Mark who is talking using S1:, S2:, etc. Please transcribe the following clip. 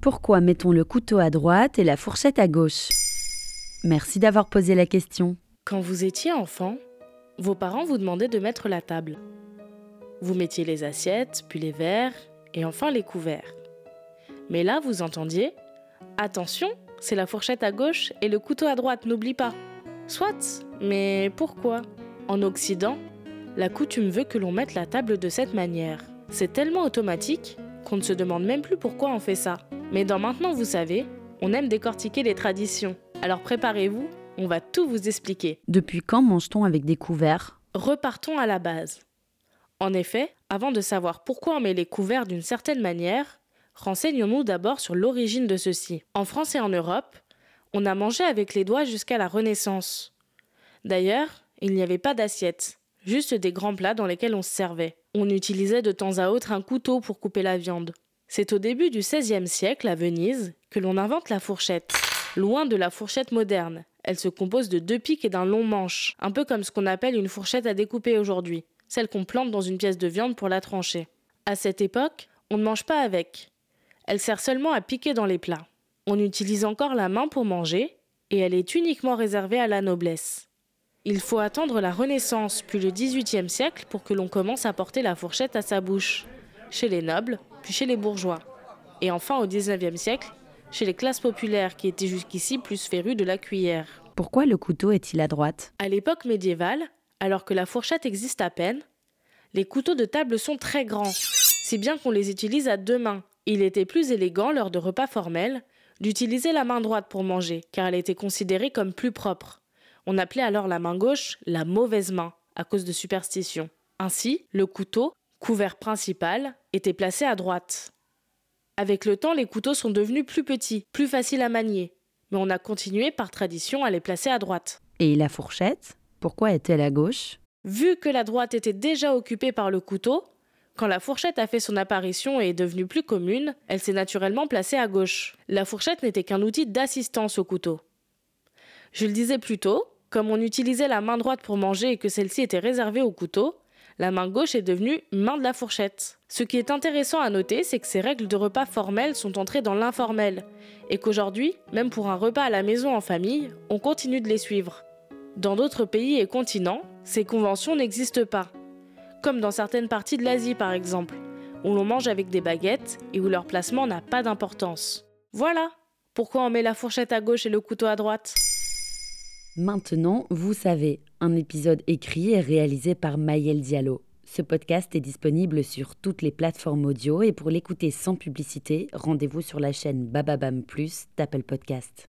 S1: Pourquoi mettons le couteau à droite et la fourchette à gauche? Merci d'avoir posé la question.
S2: Quand vous étiez enfant, vos parents vous demandaient de mettre la table. Vous mettiez les assiettes, puis les verres, et enfin les couverts. Mais là, vous entendiez Attention, c'est la fourchette à gauche et le couteau à droite, n'oublie pas. Soit, mais pourquoi? En Occident, la coutume veut que l'on mette la table de cette manière. C'est tellement automatique qu'on ne se demande même plus pourquoi on fait ça. Mais dans Maintenant vous savez, on aime décortiquer les traditions. Alors préparez-vous, on va tout vous expliquer.
S1: Depuis quand mange-t-on avec des couverts?
S2: Repartons à la base. En effet, avant de savoir pourquoi on met les couverts d'une certaine manière, renseignons-nous d'abord sur l'origine de ceux-ci. En France et en Europe, on a mangé avec les doigts jusqu'à la Renaissance. D'ailleurs, il n'y avait pas d'assiette, juste des grands plats dans lesquels on se servait. On utilisait de temps à autre un couteau pour couper la viande. C'est au début du XVIe siècle, à Venise, que l'on invente la fourchette. Loin de la fourchette moderne, elle se compose de deux pics et d'un long manche, un peu comme ce qu'on appelle une fourchette à découper aujourd'hui celle qu'on plante dans une pièce de viande pour la trancher. À cette époque, on ne mange pas avec. Elle sert seulement à piquer dans les plats. On utilise encore la main pour manger, et elle est uniquement réservée à la noblesse. Il faut attendre la Renaissance puis le XVIIIe siècle pour que l'on commence à porter la fourchette à sa bouche, chez les nobles, puis chez les bourgeois. Et enfin au XIXe siècle, chez les classes populaires qui étaient jusqu'ici plus férues de la cuillère.
S1: Pourquoi le couteau est-il à droite?
S2: À l'époque médiévale, alors que la fourchette existe à peine, les couteaux de table sont très grands, si bien qu'on les utilise à deux mains. Il était plus élégant lors de repas formels d'utiliser la main droite pour manger, car elle était considérée comme plus propre. On appelait alors la main gauche la mauvaise main, à cause de superstition. Ainsi, le couteau, couvert principal, était placé à droite. Avec le temps, les couteaux sont devenus plus petits, plus faciles à manier, mais on a continué par tradition à les placer à droite.
S1: Et la fourchette pourquoi est-elle à gauche?
S2: Vu que la droite était déjà occupée par le couteau, quand la fourchette a fait son apparition et est devenue plus commune, elle s'est naturellement placée à gauche. La fourchette n'était qu'un outil d'assistance au couteau. Je le disais plus tôt, comme on utilisait la main droite pour manger et que celle-ci était réservée au couteau, la main gauche est devenue main de la fourchette. Ce qui est intéressant à noter, c'est que ces règles de repas formels sont entrées dans l'informel, et qu'aujourd'hui, même pour un repas à la maison en famille, on continue de les suivre. Dans d'autres pays et continents, ces conventions n'existent pas, comme dans certaines parties de l'Asie par exemple, où l'on mange avec des baguettes et où leur placement n'a pas d'importance. Voilà pourquoi on met la fourchette à gauche et le couteau à droite.
S1: Maintenant, vous savez, un épisode écrit et réalisé par Mayel Diallo. Ce podcast est disponible sur toutes les plateformes audio et pour l'écouter sans publicité, rendez-vous sur la chaîne Bababam Plus d'Apple Podcast.